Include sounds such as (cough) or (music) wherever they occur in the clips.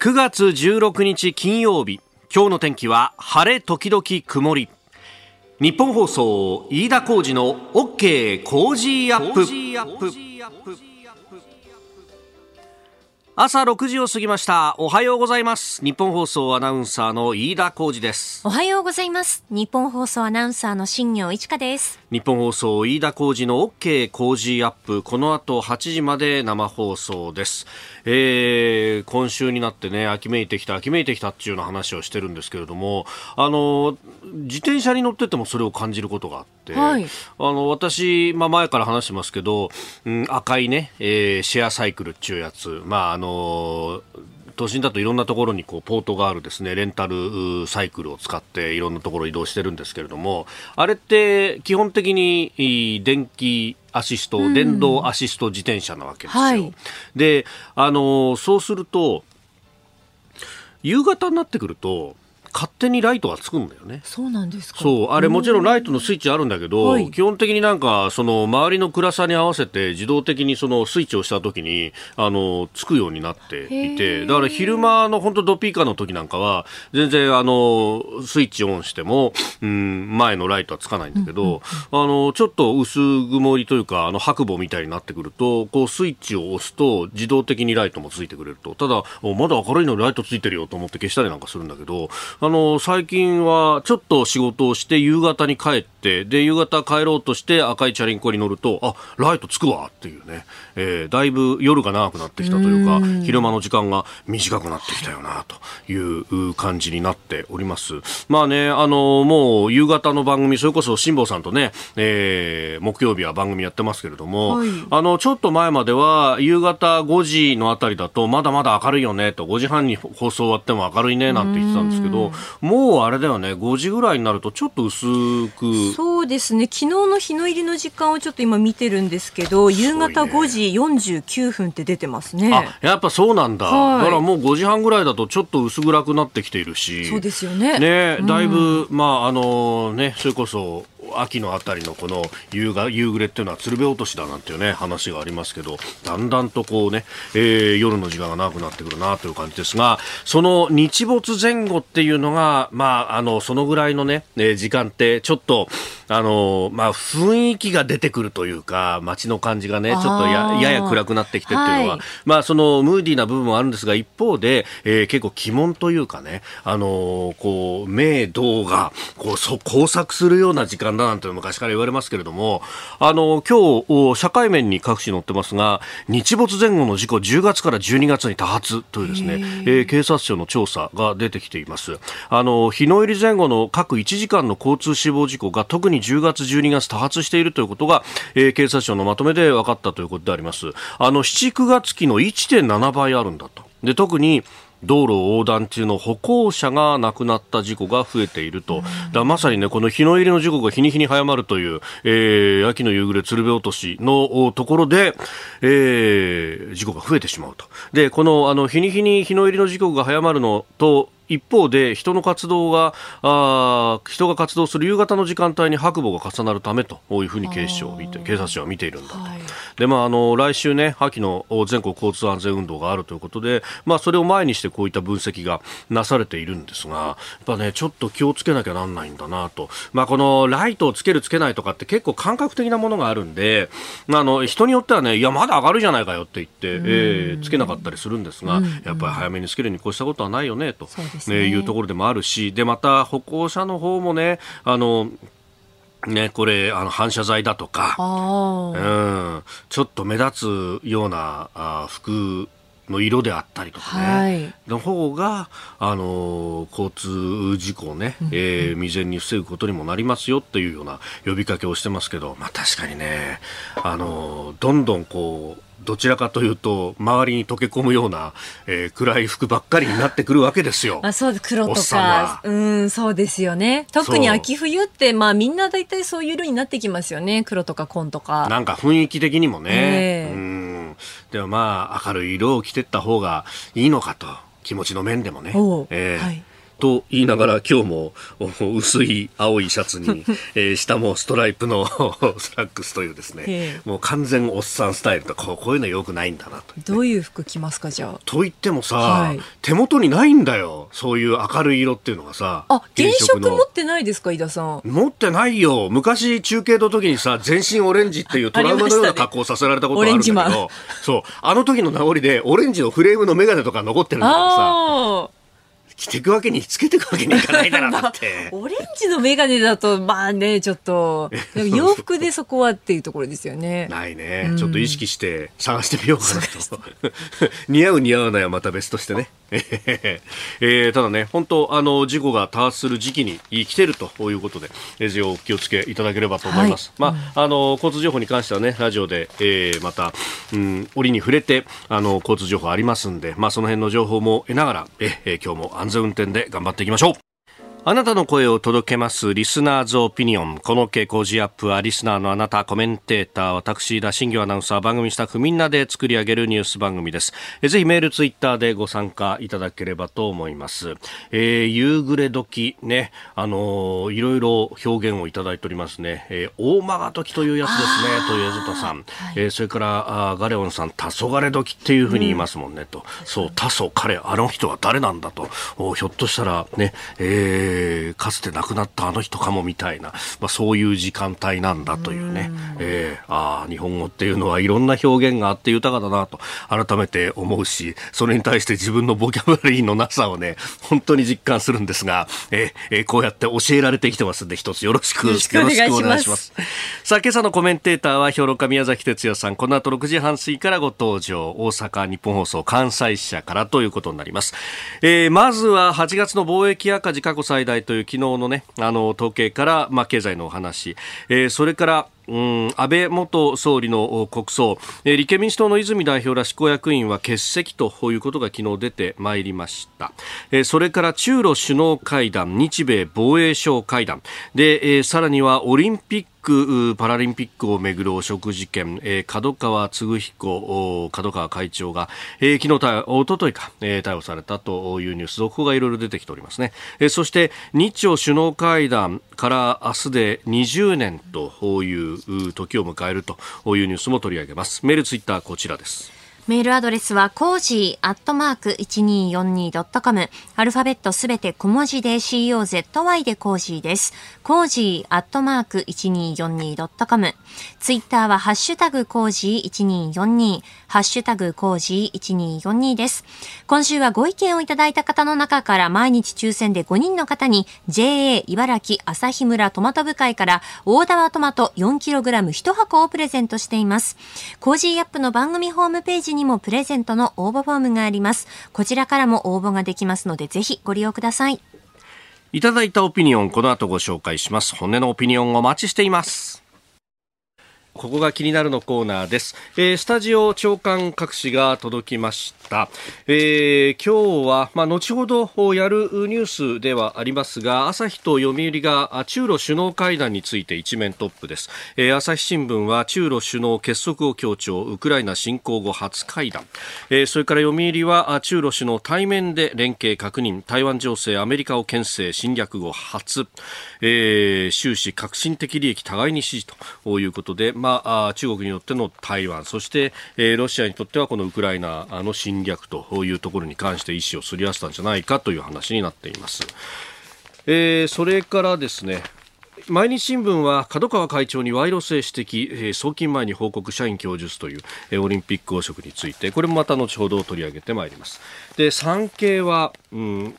9月16日金曜日今日の天気は晴れ時々曇り。日本放送飯田浩二の OK 工事アップ。朝6時を過ぎました。おはようございます。日本放送アナウンサーの飯田浩二です。おはようございます。日本放送アナウンサーの新業一華です。日本放送飯田浩二の OK 工事アップ。この後8時まで生放送です。えー、今週になってね秋めいてきた秋めいてきたっていうような話をしてるんですけれどもあの自転車に乗っててもそれを感じることがあって、はい、あの私、まあ、前から話してますけど、うん、赤いね、えー、シェアサイクルっていうやつ、まああの都心だといろんなところにこうポートがあるですねレンタルサイクルを使っていろんなところ移動してるんですけれどもあれって基本的に電気アシスト、うん、電動アシスト自転車なわけですよ。はい、であのそうすると夕方になってくると勝手にライトがつくんだよね。そうなんですか。そう、あれもちろんライトのスイッチあるんだけど、はい、基本的になんかその周りの暗さに合わせて自動的にそのスイッチをした時にあのつくようになっていて、だから昼間の本当ドピーカーの時なんかは全然あのスイッチオンしても、うん、前のライトはつかないんだけど、あのちょっと薄曇りというかあの白母みたいになってくると、こうスイッチを押すと自動的にライトもついてくれると。ただまだ明るいのにライトついてるよと思って消したりなんかするんだけど。あの最近はちょっと仕事をして夕方に帰ってで夕方帰ろうとして赤いチャリンコに乗るとあライトつくわっていうね、えー、だいぶ夜が長くなってきたというか昼間の時間が短くなってきたよなという感じになっております。まあねあのもう夕方の番組それこそ辛坊さんとね、えー、木曜日は番組やってますけれども、はい、あのちょっと前までは夕方5時のあたりだとまだまだ明るいよねと5時半に放送終わっても明るいねなんて言ってたんですけどもうあれだよね。5時ぐらいになるとちょっと薄く。そうですね。昨日の日の入りの時間をちょっと今見てるんですけど、夕方5時49分って出てますね。あやっぱそうなんだ、はい、だからもう5時半ぐらいだとちょっと薄暗くなってきているし。そうですよねねだいぶ、うん、まああのねそれこそ秋のあたりのこの夕が夕暮れっていうのは鶴瓶落としだなんていうね話がありますけどだんだんとこうね、えー、夜の時間が長くなってくるなという感じですがその日没前後っていうのがまああのそのぐらいのね、えー、時間ってちょっとあのまあ雰囲気が出てくるというか街の感じがねちょっとややや暗くなってきてっていうのは、はい、まあそのムーディーな部分もあるんですが一方で、えー、結構鬼門というかねあのこう明道がこうそ交錯するような時間だなんて昔から言われますけれども、あの、今日、社会面に各紙載ってますが、日没前後の事故10月から12月に多発というですね、えー、警察庁の調査が出てきています。あの、日の入り前後の各1時間の交通死亡事故が特に10月、12月多発しているということが、えー、警察庁のまとめで分かったということであります。あの、7、9月期の1.7倍あるんだと。で、特に、道路横断中の歩行者が亡くなった事故が増えていると、だまさにね、この日の入りの時刻が日に日に早まるという、えー、秋の夕暮れ鶴瓶落としのところで、えー、事故が増えてしまうと。で、この、あの、日に日に日の入りの事故が早まるのと、一方で人の活動があ人が活動する夕方の時間帯に白母が重なるためというふうに警視庁見て警察庁は見ているんだと、はい、でまあ、あの来週ね秋の全国交通安全運動があるということで、まあ、それを前にしてこういった分析がなされているんですがやっぱねちょっと気をつけなきゃなんないんだなと、まあ、このライトをつけるつけないとかって結構感覚的なものがあるんで、まあ、あの人によってはねいやまだ明るいじゃないかよって言って、えー、つけなかったりするんですが、やっぱり早めにつけるに越したことはないよねと。ね、いうところでもあるしでまた歩行者の方もねあのね、これあの反射材だとか、うん、ちょっと目立つようなあ服の色であったりとかね、はい、の方が、あの交通事故をね、えー、未然に防ぐことにもなりますよっていうような呼びかけをしてますけど、まあ、確かにね、あのどんどんこうどちらかというと周りに溶け込むような、えー、暗い服ばっかりになってくるわけですよ。(laughs) あそう黒とかうんそうですよね。特に秋冬ってまあみんな大体そういう色になってきますよね黒とか紺とか。なんか雰囲気的にもね。えー、うんでもまあ明るい色を着てった方がいいのかと気持ちの面でもね。えー、はいと言いながら今日も (laughs) 薄い青いシャツに、(laughs) えー、下もストライプの (laughs) スラックスというですね、もう完全おっさんスタイルとこうこういうのよくないんだなと、ね、どういう服着ますかじゃあ？と言ってもさ、はい、手元にないんだよ。そういう明るい色っていうのがさあ原色持ってないですか井田さん？持ってないよ。昔中継の時にさ全身オレンジっていうトラウマのような格好をさせられたことがあるんだけど、そう。あの時の名残でオレンジのフレームの眼鏡とか残ってるんだけどさ着ていくわけにつけていくわけにいかないからだって、(laughs) オレンジの眼鏡だとまあねちょっと (laughs) 洋服でそこはっていうところですよね。ないね、うん、ちょっと意識して探してみようかなと。(laughs) 似合う似合わないはまた別としてね。えー、ただね、本当あの事故が多発する時期に来ているということで、えー、お気をつけいただければと思います。はい、まあ、あの交通情報に関してはね、ラジオで、えー、また、うん、折に触れてあの交通情報ありますんで、まあその辺の情報も得ながら、えー、今日も安安全運転で頑張っていきましょう。あなたの声を届けますリスナーズオピニオン。この傾向ジアップはリスナーのあなた、コメンテーター、私、田新業アナウンサー、番組スタッフみんなで作り上げるニュース番組です。えぜひメール、ツイッターでご参加いただければと思います。えー、夕暮れ時ね、あのー、いろいろ表現をいただいておりますね。えー、大間が時というやつですね、という江田さん。はい、えー、それからあガレオンさん、黄昏時っていうふうに言いますもんね、うん、と。そう、黄昏、彼、あの人は誰なんだと。ひょっとしたらね、えーえー、かつて亡くなったあの人かもみたいな、まあ、そういう時間帯なんだというね、うえー、あ日本語っていうのはいろんな表現があって豊かだなと改めて思うしそれに対して自分のボキャブラリーのなさをね本当に実感するんですが、えー、こうやって教えられてきてますんで一つよろしくよろしくお願いします。さあ今朝のコメンテーターは評論家宮崎哲也さん。この後6時半過ぎからご登場。大阪日本放送関西支社からということになります、えー、まずは8月の貿易赤字過去最大という昨日のね、あの、統計から、まあ、経済のお話、えー、それから、うん、安倍元総理の国葬、えー、立憲民主党の泉代表ら執行役員は欠席ということが昨日出てまいりました、えー、それから中ロ首脳会談日米防衛省会談。で、えー、さらにはオリンピックパラリンピックをめぐる汚職事件、えー、角川嗣彦角川会長が、えー、昨日おとといか、えー、逮捕されたというニュース続報がいろいろ出てきておりますね、えー、そして日朝首脳会談から明日で20年という時を迎えるというニュースも取り上げますメールツイッターこちらですメールアドレスは、コージーアットマーク 1242.com。アルファベットすべて小文字で COZY でコージーです。コージーアットマーク 1242.com。ツイッターは、ハッシュタグコージー1242。ハッシュタグコージー1242です。今週はご意見をいただいた方の中から毎日抽選で5人の方に JA 茨城朝日村トマト部会から大玉トマト 4kg1 箱をプレゼントしています。コージーアップの番組ホームページにもプレゼントの応募フォームがあります。こちらからも応募ができますので、ぜひご利用ください。いただいたオピニオン、この後ご紹介します。本音のオピニオンお待ちしています。ここが気になるのコーナーです。えー、スタジオ朝刊各紙が届きました。えー、今日は、まあ、後ほどやるニュースではありますが、朝日と読売が中ロ首脳会談について一面トップです。えー、朝日新聞は中ロ首脳結束を強調、ウクライナ侵攻後初会談。えー、それから読売は中ロ首脳対面で連携確認、台湾情勢、アメリカを牽制、侵略後初。えー、終始革新的利益互いに支持ということで、まあまあ、中国によっての台湾そして、えー、ロシアにとってはこのウクライナの侵略というところに関して意思をすり合わせたんじゃないかという話になっています。えー、それからですね毎日新聞は角川会長に賄賂性指摘、えー、送金前に報告社員供述という、えー、オリンピック汚職についてこれもまた後ほど取り上げてまいりますで産経は、うん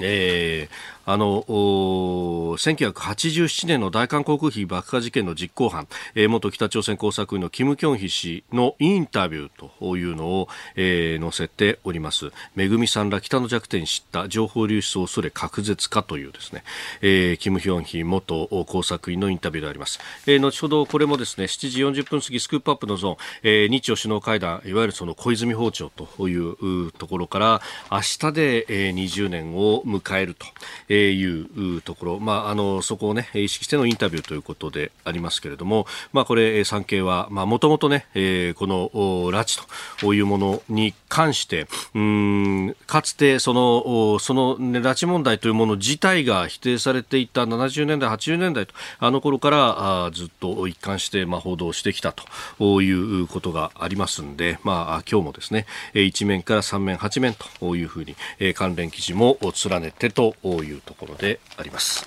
えー、あの1987年の大韓航空機爆破事件の実行犯、えー、元北朝鮮工作員のキム・キョンヒ氏のインタビューというのを、えー、載せております。めぐみさんら北の弱点知った情報流出を恐れ隔絶かというですね、えー、キム・ヒョンヒ元工作員のインタビューであります、えー、後ほどこれもですね7時40分過ぎスクープアップのゾーン、えー、日朝首脳会談いわゆるその小泉訪朝というところから明日で、えー、20年を迎えると、ええー、いうところ、まあ、あのそこを、ね、意識してのインタビューということでありますけれども、まあ、これ、産経はもともとね、えー、この拉致というものに関してうんかつてそのその、ね、拉致問題というもの自体が否定されていた70年代、80年代とあの頃からあずっと一貫して、まあ、報道してきたということがありますんで、まあ、今日もですね1面から3面、8面というふうに関連記事も連ねてというところであります。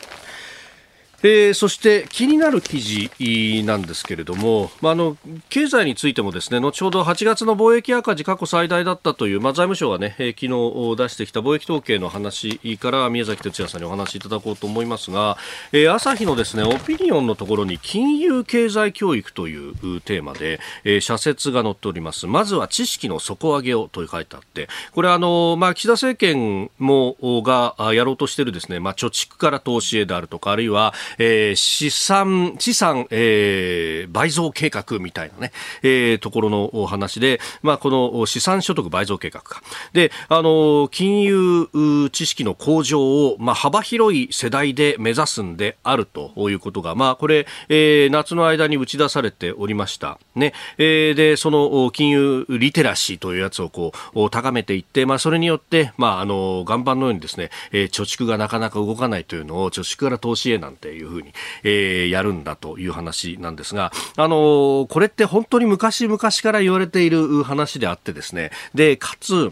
えー、そして気になる記事なんですけれども、まあ、あの経済についてもですね後ほど8月の貿易赤字過去最大だったという、まあ、財務省がね、えー、昨日出してきた貿易統計の話から宮崎哲也さんにお話しいただこうと思いますが、えー、朝日のですねオピニオンのところに金融経済教育というテーマで、えー、社説が載っております。まずは知識の底上げをと書いてあってこれあの、まあ、岸田政権もがやろうとしているですね、まあ、貯蓄から投資へであるとかあるいはえー、資産、資産、えー、倍増計画みたいなね、えー、ところのお話で、まあ、この資産所得倍増計画か。で、あの、金融知識の向上を、まあ、幅広い世代で目指すんであるということが、まあ、これ、えー、夏の間に打ち出されておりました。ね。えー、で、その金融リテラシーというやつをこう、高めていって、まあ、それによって、まあ、あの、岩盤のようにですね、えー、貯蓄がなかなか動かないというのを、貯蓄から投資へなんていうふうに、えー、やるんだという話なんですが、あの、これって本当に昔々から言われている話であってですね、で、かつ、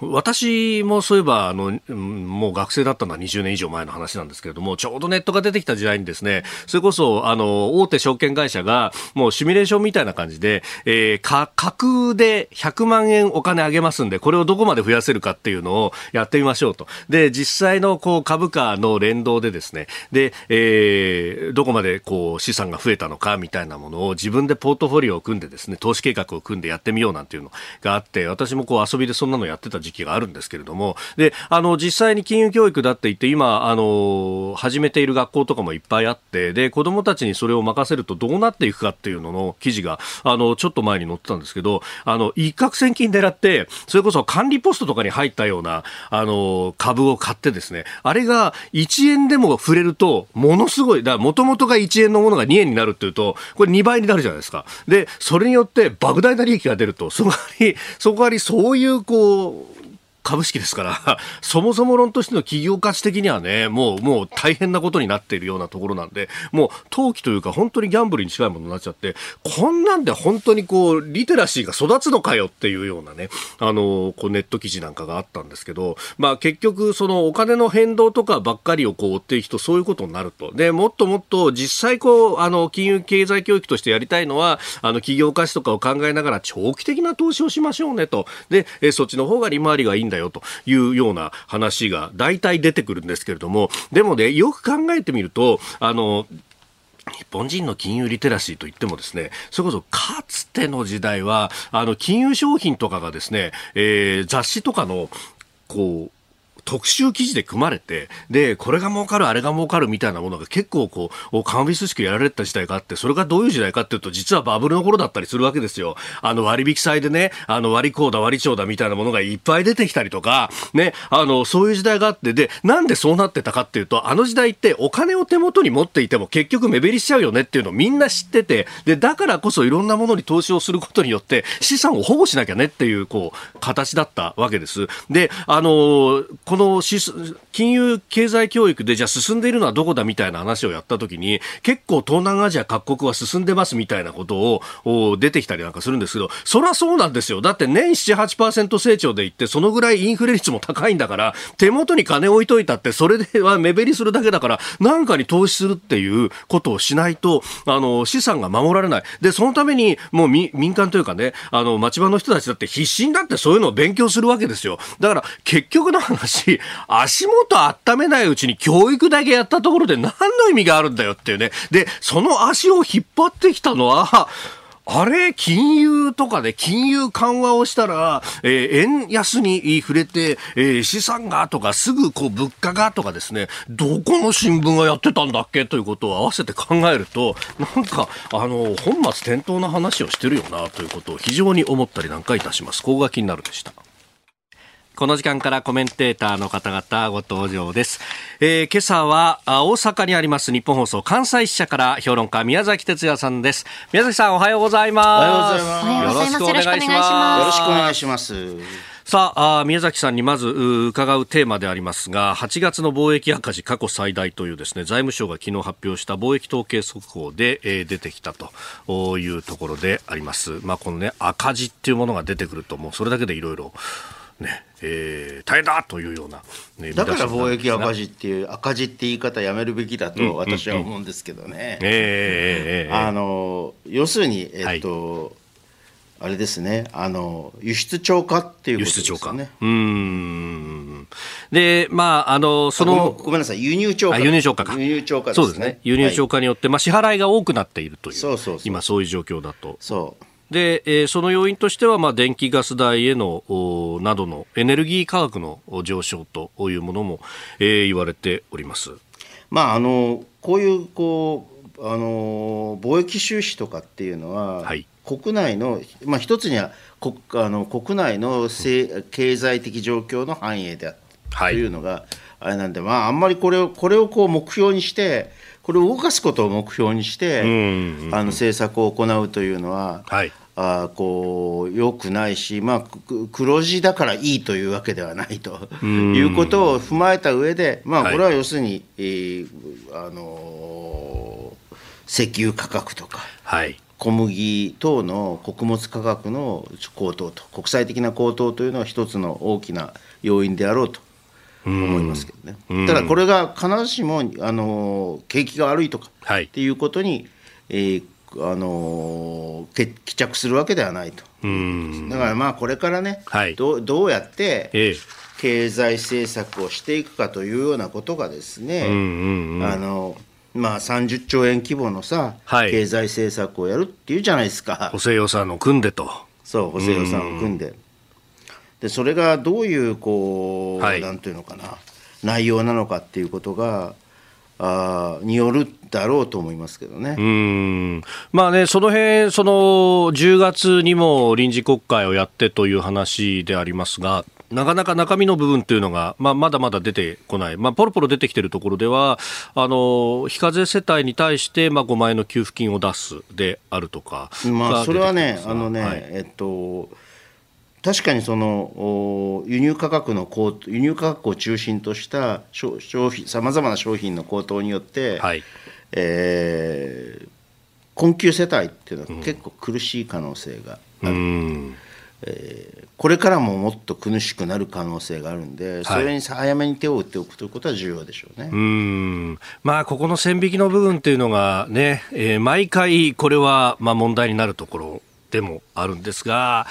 私もそういえばあの、もう学生だったのは20年以上前の話なんですけれども、ちょうどネットが出てきた時代にですね、それこそ、あの、大手証券会社が、もうシミュレーションみたいな感じで、えー、か、架空で100万円お金あげますんで、これをどこまで増やせるかっていうのをやってみましょうと。で、実際のこう株価の連動でですね、で、えー、どこまでこう資産が増えたのかみたいなものを自分でポートフォリオを組んでですね、投資計画を組んでやってみようなんていうのがあって、私もこう遊びでそんなのやってた時期があるんですけれども、で、あの、実際に金融教育だって言って、今、あの、始めている学校とかもいっぱいあって、で、子供たちにそれを任せるとどうなっていくかっていうのの記事が、あの、ちょっと前に載ってたんですけど、あの、一攫千金狙って、それこそ管理ポストとかに入ったような、あの、株を買ってですね、あれが1円でも触れると、ものすごい、だもともとが1円のものが2円になるっていうと、これ2倍になるじゃないですか。で、それによって莫大な利益が出ると、そこに、そこにそういう、こう、株式ですから、(laughs) そもそも論としての企業価値的にはね、もう、もう大変なことになっているようなところなんで、もう投機というか本当にギャンブルに近いものになっちゃって、こんなんで本当にこう、リテラシーが育つのかよっていうようなね、あの、こうネット記事なんかがあったんですけど、まあ結局そのお金の変動とかばっかりをこう追っていくとそういうことになると。で、もっともっと実際こう、あの、金融経済教育としてやりたいのは、あの、企業価値とかを考えながら長期的な投資をしましょうねと。で、えそっちの方が利回りがいいんだだよというような話が大体出てくるんですけれども、でもね、よく考えてみると、あの、日本人の金融リテラシーといってもですね、それこそかつての時代は、あの、金融商品とかがですね、えー、雑誌とかの、こう、特集記事で組まれて、で、これが儲かる、あれが儲かるみたいなものが結構こう、カンビスしくやられた時代があって、それがどういう時代かっていうと、実はバブルの頃だったりするわけですよ。あの割引祭でね、あの割こうだ割り帳だみたいなものがいっぱい出てきたりとか、ね、あの、そういう時代があって、で、なんでそうなってたかっていうと、あの時代ってお金を手元に持っていても結局目減りしちゃうよねっていうのをみんな知ってて、で、だからこそいろんなものに投資をすることによって資産を保護しなきゃねっていう、こう、形だったわけです。で、あの、この金融経済教育でじゃあ進んでいるのはどこだみたいな話をやったときに結構東南アジア各国は進んでますみたいなことを出てきたりなんかするんですけどそりゃそうなんですよ。だって年7、8%成長でいってそのぐらいインフレ率も高いんだから手元に金置いといたってそれでは目減りするだけだから何かに投資するっていうことをしないとあの資産が守られない。でそのためにもう民間というかねあの町場の人たちだって必死になってそういうのを勉強するわけですよ。だから結局の話足元温めないうちに教育だけやったところで何の意味があるんだよっていうね。で、その足を引っ張ってきたのは、あれ、金融とかで金融緩和をしたら、えー、円安に触れて、えー、資産がとか、すぐこう物価がとかですね、どこの新聞がやってたんだっけということを合わせて考えると、なんか、あの、本末転倒な話をしてるよなということを非常に思ったりなんかいたします。ここが気になるでした。この時間からコメンテーターの方々ご登場です。えー、今朝は大阪にあります日本放送関西支社から評論家宮崎哲也さんです。宮崎さんおはようございます。おはようございます。よろしくお願いします。よろしくお願いします。さああ宮崎さんにまず伺うテーマでありますが8月の貿易赤字過去最大というですね財務省が昨日発表した貿易統計速報で、えー、出てきたというところであります、まあ、この、ね、赤字っていうものが出てくるともうそれだけでいろいろねえー、大変だというような、ね、だから貿易赤字っていう赤字って言い方やめるべきだと私は思うんですけどね。あの要するに、えっと、はいあれですね、あの輸出超過っていうことですよね。うんで、まあ、あのそのごめんなさい、輸入超過。輸入超過か。輸入超過、ね、そうですね。輸入超過によって、はい、まあ、支払いが多くなっているという、そうそう今、そういう状況だと。そうで、えー、その要因としては、まあ、電気ガス代へのなどのエネルギー価格の上昇というものも、えー、言われております。まあ、あのこういうこうあの貿易収支とかっていうのは、はい、国内の、まあ、一つには国あの国内の経済的状況の繁栄であるというのが、あれなんで、まあ、あんまりこれをこれをこう目標にして、これを動かすことを目標にして、あの政策を行うというのは、はい、あこうよくないし、まあ、黒字だからいいというわけではないということを踏まえた上で、まあ、これは要するに、はい、えー、あの石油価格とか、はい、小麦等の穀物価格の高騰と国際的な高騰というのは一つの大きな要因であろうと思いますけどね、ただこれが必ずしもあの景気が悪いとかっていうことに、はい、えー、あの帰着するわけではないと。だからまあこれからね、はい、どどうやって経済政策をしていくかというようなことがですね、あのまあ、30兆円規模のさ、はい、経済政策をやるっていうじゃないですか。補正予算を組んでと。そう、補正予算を組んで。で、それがどういう、こう、はい、なんていうのかな、内容なのかっていうことが、あによるだろうと思いますけどね。うん。まあね、その辺その10月にも臨時国会をやってという話でありますが、なかなか中身の部分というのが、まあ、まだまだ出てこない、まあ、ポロポロ出てきているところでは、あの非課税世帯に対して、まあ、5万円の給付金を出すであるとか、まあ、それはね、あのね、はい、えっと、確かにその輸入価格の高輸入価格を中心とした消費さまざまな商品の高騰によって、はい。えー、困窮世帯っていうのは結構苦しい可能性がある。うん。えー、これからももっと苦しくなる可能性があるんで、それに早めに手を打っておくということは重要でしょうね、うん。まあ、ここの線引きの部分っていうのがね、えー、毎回これはまあ問題になるところでもあるんですが、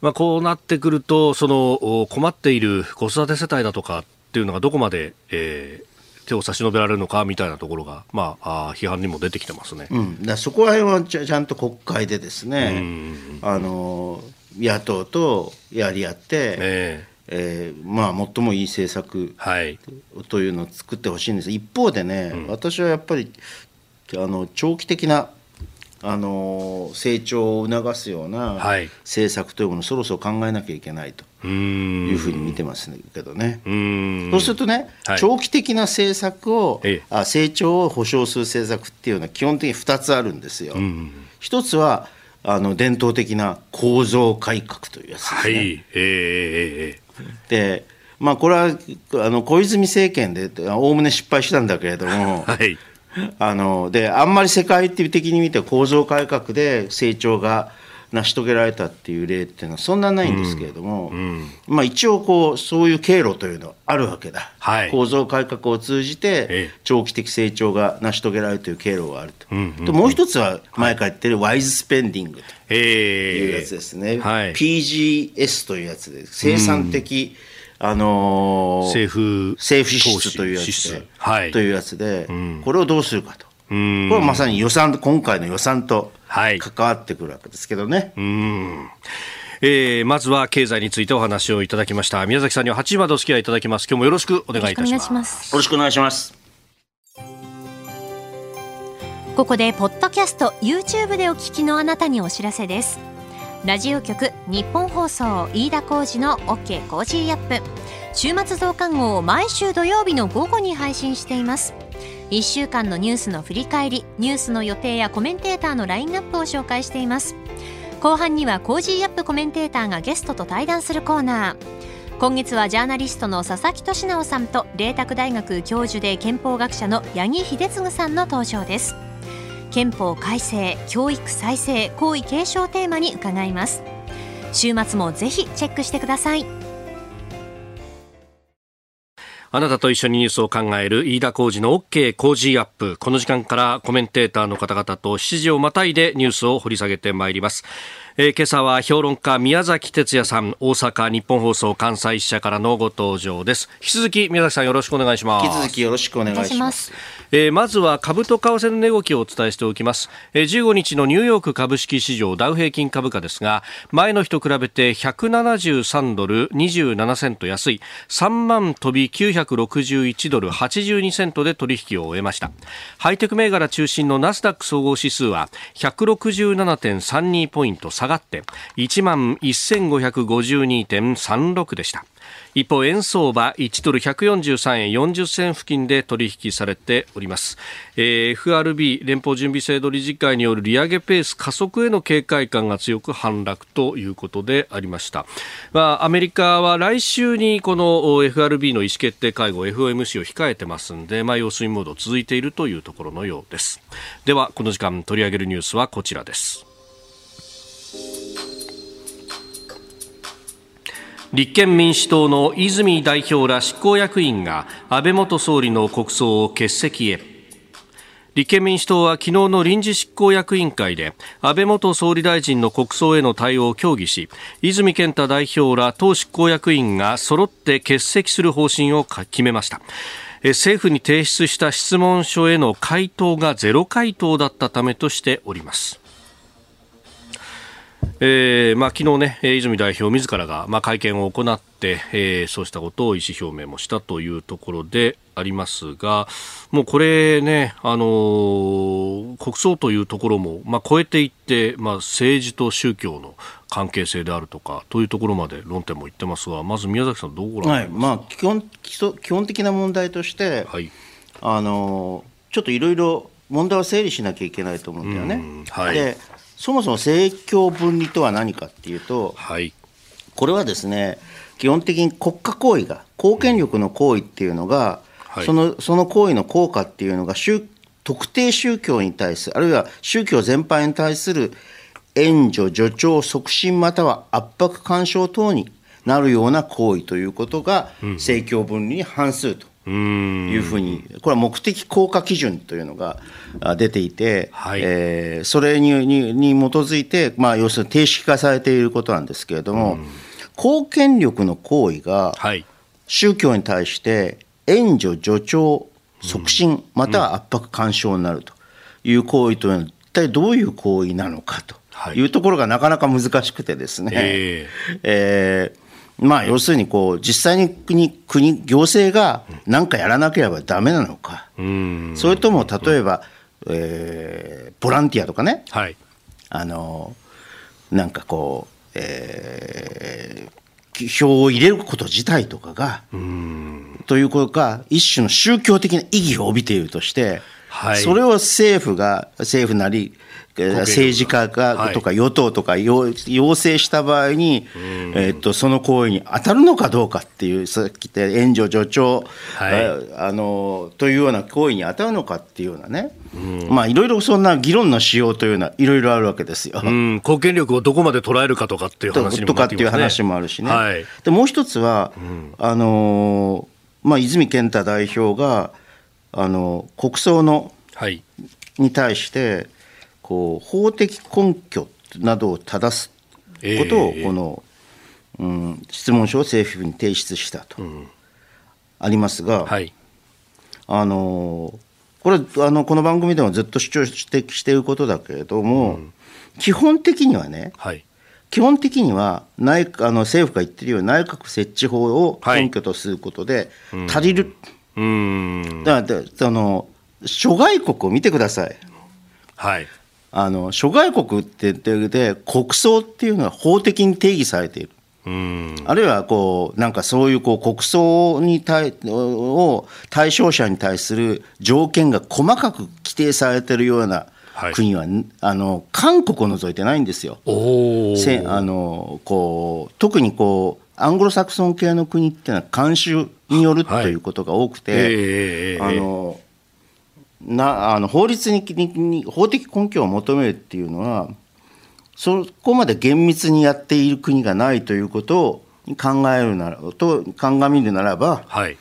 まあ、こうなってくると、その困っている子育て世帯だとかっていうのがどこまで、えー手を差し伸べられるのかみたいなところが、まあ、あ批判にも出てきてますね、うん、だそこら辺はちゃんと国会でですね、あの野党とやり合って、えーえー、まあ最もいい政策というのを作ってほしいんです、一方でね、うん、私はやっぱりあの長期的なあの成長を促すような政策というものをそろそろ考えなきゃいけないというふうに見てますけどね。そうするとね、はい、長期的な政策を、あ成長を保障する政策っていうのは基本的に2つあるんですよ。一つはあの伝統的な構造改革というやつですね。はい、えー、でまあこれはあの小泉政権でおおむね失敗したんだけれども、(laughs) はい、あのであんまり世界的に見て構造改革で成長が成し遂げられたっていう例っていうのはそんなないんですけれども、うんうん、まあ、一応こうそういう経路というのはあるわけだ、はい、構造改革を通じて長期的成長が成し遂げられるという経路があると、うんうん、もう一つは前から言ってるワイズスペンディングというやつですね、はい、PGS というやつで生産的、あのー、政府政府支出というやつで、はい、というやつで、これをどうするかと。これはまさに予算今回の予算と関わってくるわけですけどね。うん。えー、まずは経済についてお話をいただきました。宮崎さんには8時までお付き合いいただきます。今日もよろしくお願いいたします。よろしくお願いします。ここでポッドキャスト YouTube でお聞きのあなたにお知らせですラジオ局ニッポン放送飯田浩司の OK コージーアップ。週末増刊号を毎週土曜日の午後に配信しています。1週間のニュースの振り返りニュースの予定やコメンテーターのラインナップを紹介しています。後半にはコージーアップコメンテーターがゲストと対談するコーナー。今月はジャーナリストの佐々木俊尚さんと麗澤大学教授で憲法学者の八木秀次さんの登場です。憲法改正教育再生皇位継承テーマに伺います。週末もぜひチェックしてください。あなたと一緒にニュースを考える飯田浩二の OK 工事アップ。この時間からコメンテーターの方々と7時をまたいでニュースを掘り下げてまいります。えー、今朝は評論家宮崎哲也さん大阪日本放送関西支社からのご登場です。引き続き宮崎さんよろしくお願いします。引き続きよろしくお願いします。えー、まずは株と為替の値動きをお伝えしておきます、えー、15日のニューヨーク株式市場ダウ平均株価ですが前の日と比べて173ドル27セント安い。3万飛び961ドル82セントで取引を終えました。ハイテク銘柄中心のナスダック総合指数は167.32ポイント下がって1万1552.36でした。一方円相場1ドル143円40銭付近で取引されております、えー、FRB 連邦準備制度理事会による利上げペース加速への警戒感が強く反落ということでありました、まあ、アメリカは来週にこの FRB の意思決定会合 FOMC を控えてますんで、まあ、様子見モード続いているというところのようです。ではこの時間取り上げるニュースはこちらです。立憲民主党の泉代表ら執行役員が安倍元総理の国葬を欠席へ。立憲民主党は昨日の臨時執行役員会で安倍元総理大臣の国葬への対応を協議し泉健太代表ら党執行役員が揃って欠席する方針を決めました。政府に提出した質問書への回答がゼロ回答だったためとしております。えーまあ、昨日ね、泉代表自らが、まあ、会見を行って、えー、そうしたことを意思表明もしたというところでありますが、もうこれね、あのー、国葬というところも、まあ、超えていって、まあ、政治と宗教の関係性であるとか、というところまで論点も言ってますが、まず宮崎さん、どうご覧になりますか、はいまあ、基本基本的な問題として、はい、あのー、ちょっといろいろ問題を整理しなきゃいけないと思うんだよね。はい、でそもそも政教分離とは何かっていうと、はい、これはですね基本的に国家行為が公権力の行為っていうのが、はい、そのその行為の効果っていうのが特定宗教に対するあるいは宗教全般に対する援助助長促進または圧迫干渉等になるような行為ということが政教分離に反するというふうに、これは目的効果基準というのが出ていて、はい、えー、それににに基づいて、まあ、要するに定式化されていることなんですけれども、公権力の行為が宗教に対して援助、助長、促進、または圧迫、干渉になるという行為というのは、一体どういう行為なのかとい。うところがなかなか難しくてですね。えー、えーまあ、要するにこう実際に国国行政が何かやらなければだめなのか、それとも例えば、えー、ボランティアとかね、はい、あのなんかこう、えー、票を入れること自体とかがということが一種の宗教的な意義を帯びているとして、はい、それを政府が政府なり政治家がとか与党とか要請した場合に、えっとその行為に当たるのかどうかっていうさっき言った援助助長、はい、あのというような行為に当たるのかっていうようなね、まあいろいろそんな議論のしようというのはいろいろあるわけですよ。公権力をどこまで捉えるかとかっていう話、ね、とかっていう話もあるしね。はい、でもう一つは、あのまあ、泉健太代表があの国葬の、はい、に対してこう法的根拠などを正すことをこの、うん、質問書を政府に提出したと、ありますが、はい、あのこれあのこの番組でもずっと主張してしていることだけれども、うん、基本的にはね、はい、基本的には内あの政府が言ってるように内閣設置法を根拠とすることで足りる、はい、だからあの諸外国を見てください。はいあの諸外国ってで国葬っていうのは法的に定義されている。あるいはこうなんかそういうこう国葬に対を対象者に対する条件が細かく規定されているような国は、はい、あの韓国を除いてないんですよ。せあのこう特にこうアングロサクソン系の国っていうのは慣習によるということが多くて、はい。えー、あのなあの法律にに法的根拠を求めるっていうのはそこまで厳密にやっている国がないということを考えるならと鑑みるならば、はい、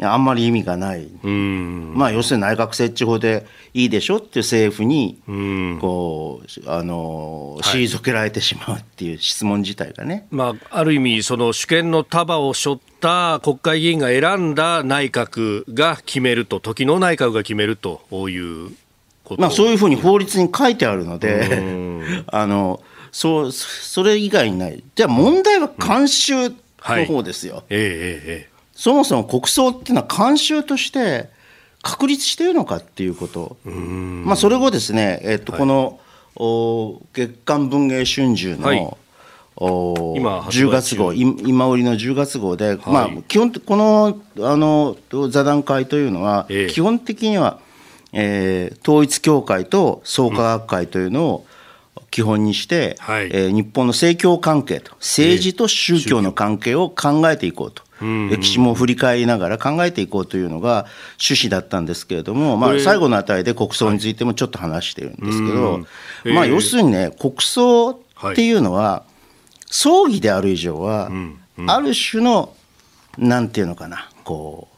あんまり意味がない、まあ、要するに内閣設置法でいいでしょっていう政府にこうあの退けられてしまうっていう質問自体がね、まあ、ある意味、その主権の束を背負った国会議員が選んだ内閣が決めると、時の内閣が決めるというまあ、そういうふうに法律に書いてあるので、(laughs) あのそうそれ以外にない、じゃあ問題は慣習の方ですよ。うんはい、えー、えー、そもそも国葬っていうのは慣習として確立しているのかっていうこと、まあ、それをですね、えっと、この、お月刊文藝春秋の、はい。お今10月号今売りの10月号で、はい、まあ、基本このあの座談会というのは、ええ、基本的には、えー、統一教会と創価学会というのを基本にして、うんはい、えー、日本の政教関係と政治と宗教の関係を考えていこうと。歴史も振り返りながら考えていこうというのが趣旨だったんですけれども、まあ、最後のあたりで国葬についてもちょっと話してるんですけど、まあ、要するにね、国葬っていうのは、葬儀である以上は、ある種の、なんていうのかな、こ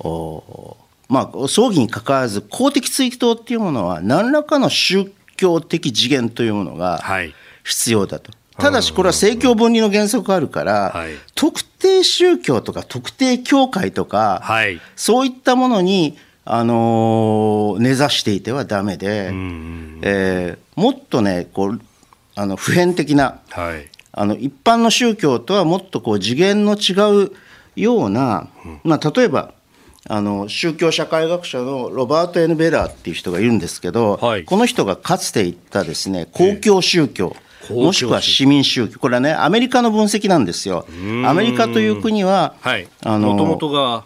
う、おまあ、葬儀にかかわらず、公的追悼っていうものは、何らかの宗教的次元というものが必要だと。ただしこれは政教分離の原則があるから、はい、特定宗教とか特定教会とか、はい、そういったものに、あのー、根ざしていてはだめで、えー、もっとねこうあの普遍的な、はい、あの一般の宗教とはもっとこう次元の違うような、まあ、例えばあの宗教社会学者のロバート・エヌ・ベラーっていう人がいるんですけど、はい、この人がかつて言ったですね公共宗教、もしくは市民宗教、これはね、アメリカの分析なんですよ。アメリカという国は、はい、あの元が、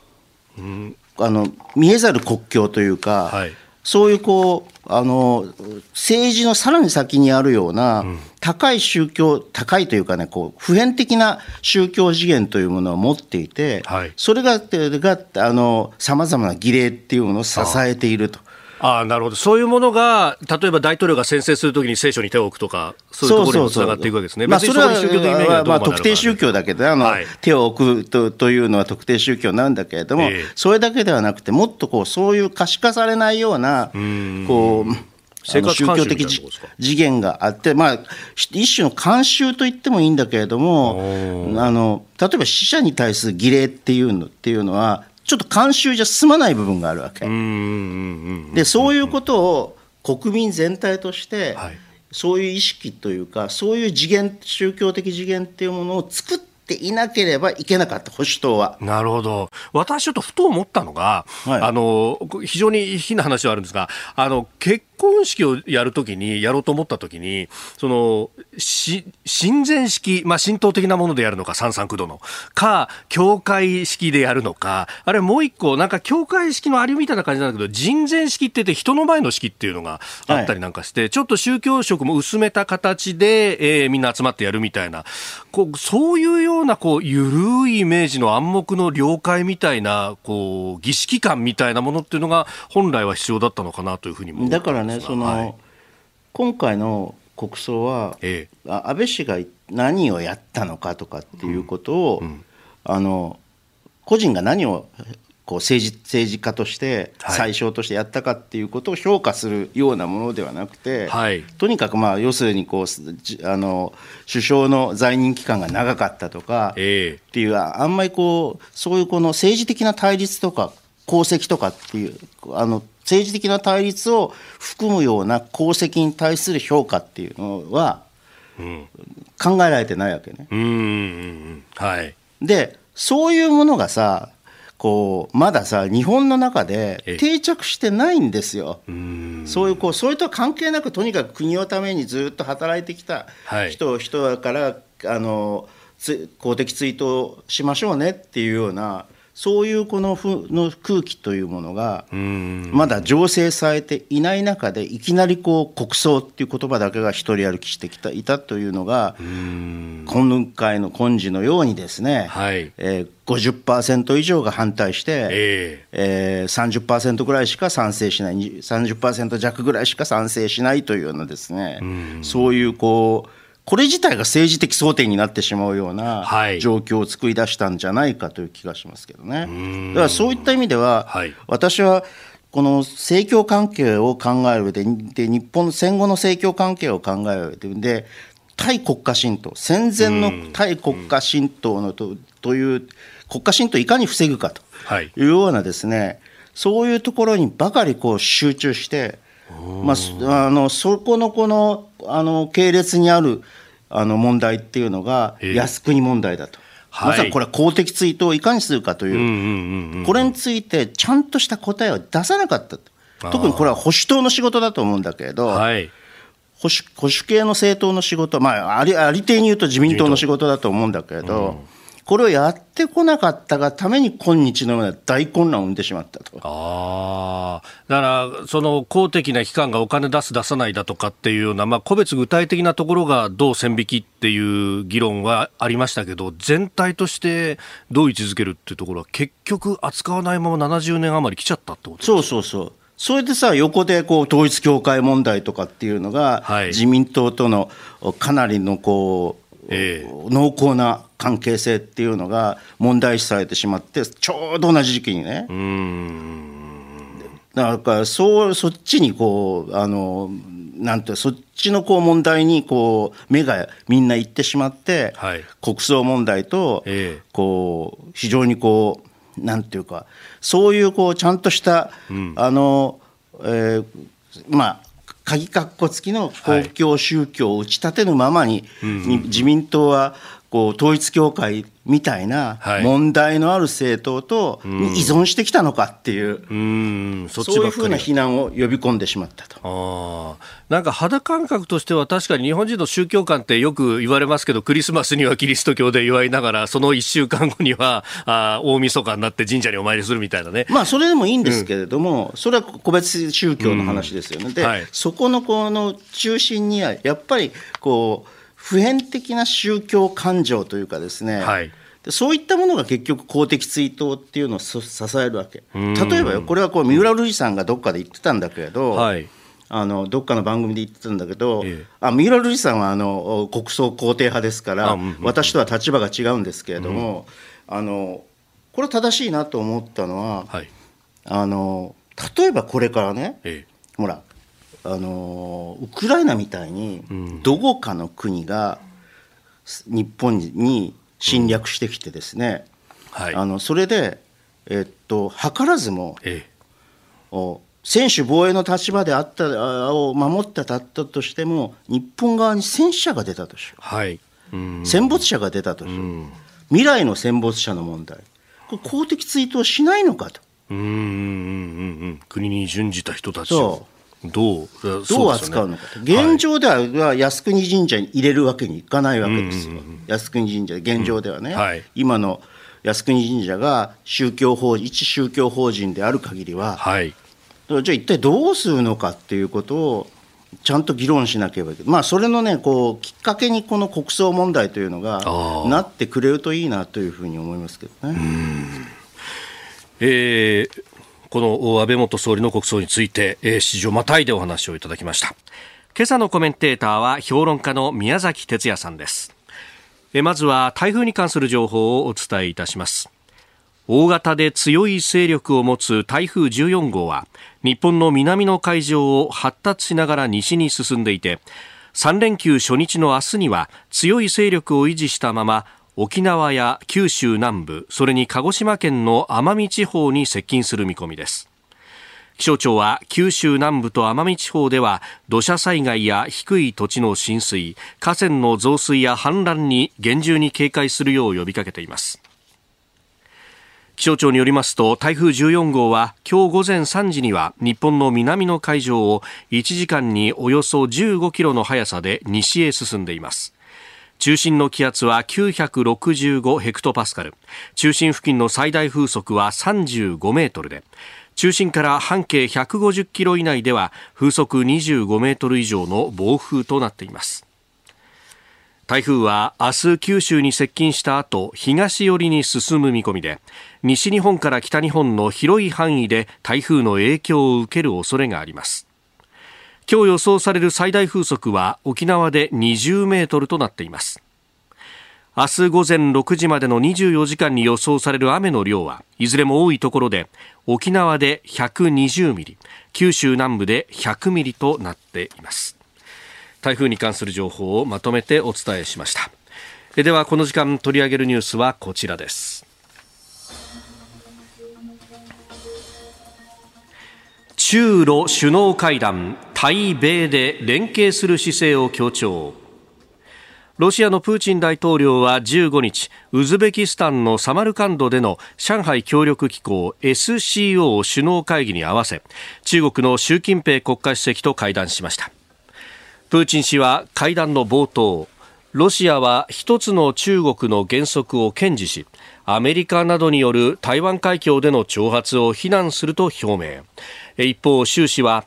あの見えざる国教というか、はい、そういうこうあの政治のさらに先にあるような、高い宗教、高いというかね、こう普遍的な宗教次元というものを持っていて、はい、それがさまざまな儀礼っていうものを支えていると。あなるほど、そういうものが、例えば大統領が宣誓するときに聖書に手を置くとか、そういうところにつながっていくわけですね、まあ、それはまあ、特定宗教だけど、あの、はい、手を置くとというのは特定宗教なんだけれども、えー、それだけではなくて、もっとこうそういう可視化されないような、こう、宗教的次元があって、まあ、一種の慣習と言ってもいいんだけれども、あの例えば死者に対する儀礼っていうのっていうのは、ちょっと慣習じゃ済まない部分があるわけ。でそういうことを国民全体として、はい、そういう意識というかそういう次元宗教的次元っていうものを作ってていなければいけなかった、保守党は。なるほど。私ちょっとふと思ったのが、はい、あの、非常に非な話はあるんですが、あの、結婚式をやるときに、やろうと思ったときに、その、し、親善式、まあ、神道的なものでやるのか、三三九度の、か、教会式でやるのか、あれもう一個、なんか教会式のありみたいな感じなんだけど、人前式って言って人の前の式っていうのがあったりなんかして、はい、ちょっと宗教色も薄めた形で、えー、みんな集まってやるみたいな、こう、そういうような、こう、ゆるいイメージの暗黙の了解みたいな、こう、儀式感みたいなものっていうのが、本来は必要だったのかなというふうにもだからね、ね、その、はい、今回の国葬は、ええ、安倍氏が何をやったのかとかっていうことを、うん。うん、あの個人が何をこう政治政治家として最小としてやったかっていうことを評価するようなものではなくて、はい、とにかくまあ要するにこうあの首相の在任期間が長かったとかっていう、あんまりこうそういうこの政治的な対立とか功績とかっていうあの政治的な対立を含むような功績に対する評価っていうのは、考えられてないわけね。うん。はい、でそういうものがさこうまださ日本の中で定着してないんですよ。そういうこうそれと関係なくとにかく国のためにずっと働いてきた人,、はい、人だからあの公的追悼しましょうねっていうようなそういうこのふの空気というものがまだ醸成されていない中でいきなりこう国葬っていう言葉だけが一人歩きしてきたいたというのが今回の今時のようにですね、はい。えー、50%以上が反対して、えーえー、30%ぐらいしか賛成しない30%弱ぐらいしか賛成しないというようなですねそういうこうこれ自体が政治的争点になってしまうような状況を作り出したんじゃないかという気がしますけどね。だからそういった意味では、はい、私はこの政教関係を考える上でで日本の戦後の政教関係を考える上で対国家神道戦前の対国家神道のとという国家神道をいかに防ぐかとい。うようなですね、そういうところにばかりこう集中してまあ、あのそこのこのあの系列にあるあの問題っていうのが靖国問題だと。まさにこれは公的追悼をいかにするかという、これについてちゃんとした答えを出さなかったと、特にこれは保守党の仕事だと思うんだけれど、はい、保守保守系の政党の仕事、まあ、ありありていに言うと自民党の仕事だと思うんだけれど、これをやってこなかったがために今日のような大混乱を生んでしまったと。あだから、その公的な機関がお金出す、出さないだとかっていうような、まあ、個別具体的なところがどう線引きっていう議論はありましたけど、全体としてどう位置づけるっていうところは、結局、扱わないまま70年余り来ちゃったってことそうそうそう。それでさ、横でこう統一教会問題とかっていうのが、はい、自民党とのかなりのこう、えー、濃厚な関係性っていうのが問題視されてしまってちょうど同じ時期にね。だからそうそっちにこうあのなんてそっちのこう問題にこう目がみんな行ってしまって、はい、国葬問題と、えー、こう非常にこうなんていうかそういうこうちゃんとした、うん、あの、えー、まあ鍵括弧付きの公共宗教を打ち立てぬままに、はい、自民党はこう統一教会みたいな問題のある政党と依存してきたのかっていう、うん。そういうふうな非難を呼び込んでしまったと。あなんか肌感覚としては確かに日本人の宗教観ってよく言われますけどクリスマスにはキリスト教で祝いながらその1週間後にはあ大晦日になって神社にお参りするみたいなね。まあそれでもいいんですけれども、うん、それは個別宗教の話ですよね、で、はい、そこのこの中心にはやっぱりこう普遍的な宗教感情というかですね、はい、そういったものが結局公的追悼っていうのを支えるわけ。例えばよこれはこう三浦瑠麗さんがどっかで言ってたんだけれど、はい、あのどっかの番組で言ってたんだけど、ええ、あ三浦瑠麗さんはあの国葬肯定派ですから、うんうん、私とは立場が違うんですけれども、うん、あのこれ正しいなと思ったのは、はい、あの例えばこれからね、え、ほらあのウクライナみたいにどこかの国が日本に侵略してきてですね、うんはい、あのそれで、えっと、図らずも、ええ、専守防衛の立場であったを守ってたったとしても日本側に戦死者が出たとしよう、はい、戦没者が出たとしよう。未来の戦没者の問題。これ公的追悼しないのかと。うんうんうんうん、国に準じた人たちをどうどう扱うのかと、現状では靖国神社に入れるわけにいかないわけですよ、靖国神社、現状ではね、うん。はい、今の靖国神社が宗教法一宗教法人である限りは、はい、じゃあ一体どうするのかっていうことをちゃんと議論しなければいけない、まあ、それのねこうきっかけにこの国葬問題というのがなってくれるといいなというふうに思いますけどね。えーこの安倍元総理の国葬について、えー、史上またいでお話をいただきました。今朝のコメンテーターは評論家の宮崎哲也さんです。えまずは台風に関する情報をお伝えいたします。大型で強い勢力を持つ台風14号は日本の南の海上を発達しながら西に進んでいて3連休初日の明日には強い勢力を維持したまま沖縄や九州南部それに鹿児島県の奄美地方に接近する見込みです。気象庁は九州南部と奄美地方では土砂災害や低い土地の浸水河川の増水や氾濫に厳重に警戒するよう呼びかけています。気象庁によりますと台風14号は今日午前3時には日本の南の海上を1時間におよそ15キロの速さで西へ進んでいます。中心の気圧は965ヘクトパスカル。中心付近の最大風速は35メートルで。中心から半径150キロ以内では風速25メートル以上の暴風となっています。台風は明日九州に接近した後東寄りに進む見込みで西日本から北日本の広い範囲で台風の影響を受ける恐れがあります。今日予想される最大風速は沖縄で20メートルとなっています。明日午前6時までの24時間に予想される雨の量はいずれも多いところで沖縄で120ミリ九州南部で100ミリとなっています。台風に関する情報をまとめてお伝えしました。ではこの時間取り上げるニュースはこちらです。中ロ首脳会談。対米で連携する姿勢を強調。ロシアのプーチン大統領は15日ウズベキスタンのサマルカンドでの上海協力機構 SCO 首脳会議に合わせ中国の習近平国家主席と会談しました。プーチン氏は会談の冒頭ロシアは一つの中国の原則を堅持しアメリカなどによる台湾海峡での挑発を非難すると表明。一方、習氏は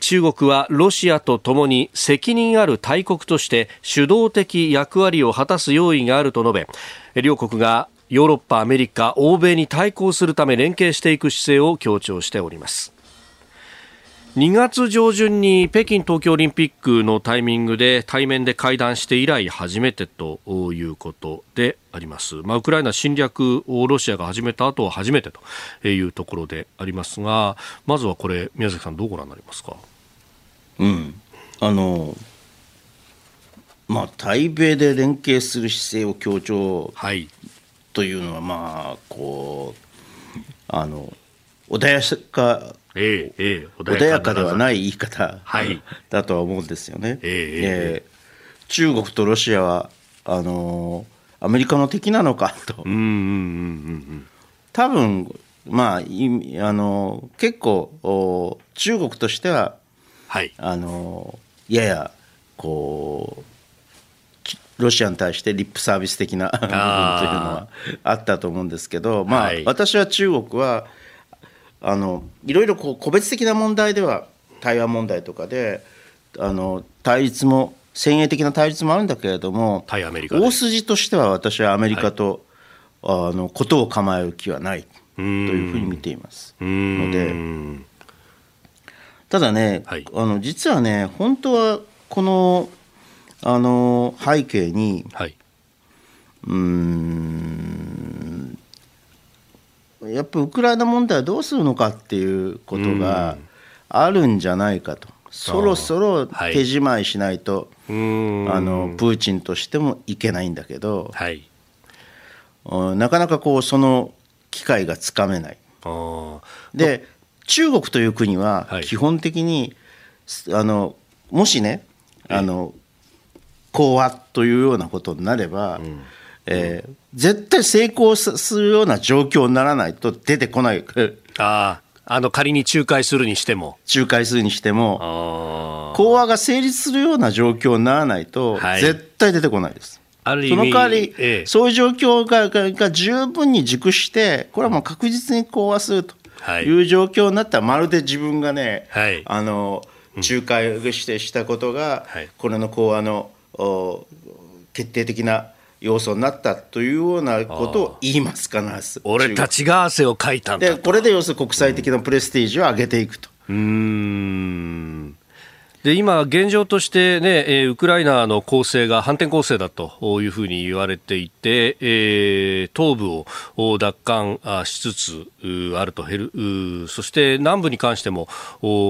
中国はロシアとともに責任ある大国として主導的役割を果たす用意があると述べ両国がヨーロッパ、アメリカ、欧米に対抗するため連携していく姿勢を強調しております。2月上旬に北京冬季オリンピックのタイミングで対面で会談して以来初めてということであります、まあ、ウクライナ侵略をロシアが始めた後は初めてというところでありますがまずはこれ宮崎さんどうご覧になりますか？うん。あのまあ対米で連携する姿勢を強調というのは、まあこうあの穏やかええ穏やかではない言い方、はい、だとは思うんですよね。ええ中国とロシアはあのアメリカの敵なのかと。多分まああの結構中国としては、はい、あのややこうロシアに対してリップサービス的な部分 (laughs) というのはあったと思うんですけど、まあ、はい、私は中国はあのいろいろこう個別的な問題では台湾問題とかであの対立も先鋭的な対立もあるんだけれども大筋としては私はアメリカと、はい、あのことを構える気はないというふうに見ています。のでただね、はい、あの実はね本当はこのあの背景に、はい、うんやっぱウクライナ問題はどうするのかっていうことがあるんじゃないかと、そろそろ手じまいしないと、はい、あのプーチンとしてもいけないんだけど、はい、なかなかこうその機会がつかめない。で中国という国は基本的に、はい、あのもしねあの講和というようなことになれば、うん。えー、絶対成功するような状況にならないと出てこない。(laughs) ああの仮に仲介するにしても。仲介するにしても、講和が成立するような状況にならないと、絶対出てこないです。その代わり、ええ、そういう状況がが十分に熟して、これはもう確実に講和するとい。う状況になったら、まるで自分がね、はい、あの仲介してしたことが、これの講和の決定的な要素になったというようなことを言います必ず俺たちが汗をかいたんだでこれで要するに国際的なプレステージを上げていくと。うん。で今、現状としてね、えー、ウクライナの攻勢が反転攻勢だというふうに言われていて、えー、東部を奪還しつつあると減る、そして南部に関しても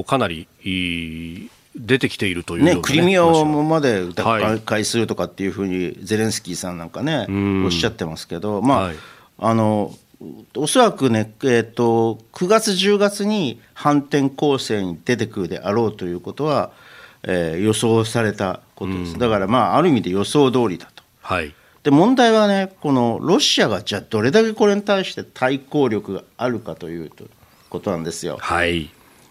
かなり出てきているという、ね、ね、クリミアをまで奪回するとかっていうふうにゼレンスキーさんなんかね、おっしゃってますけど、まあ、はい、あのおそらくね、えーと、9月、10月に反転攻勢に出てくるであろうということは、えー、予想されたことです、だから、まあ、ある意味で予想通りだと。はい。で問題はねこのロシアがじゃあどれだけこれに対して対抗力があるかということなんですよ。はい、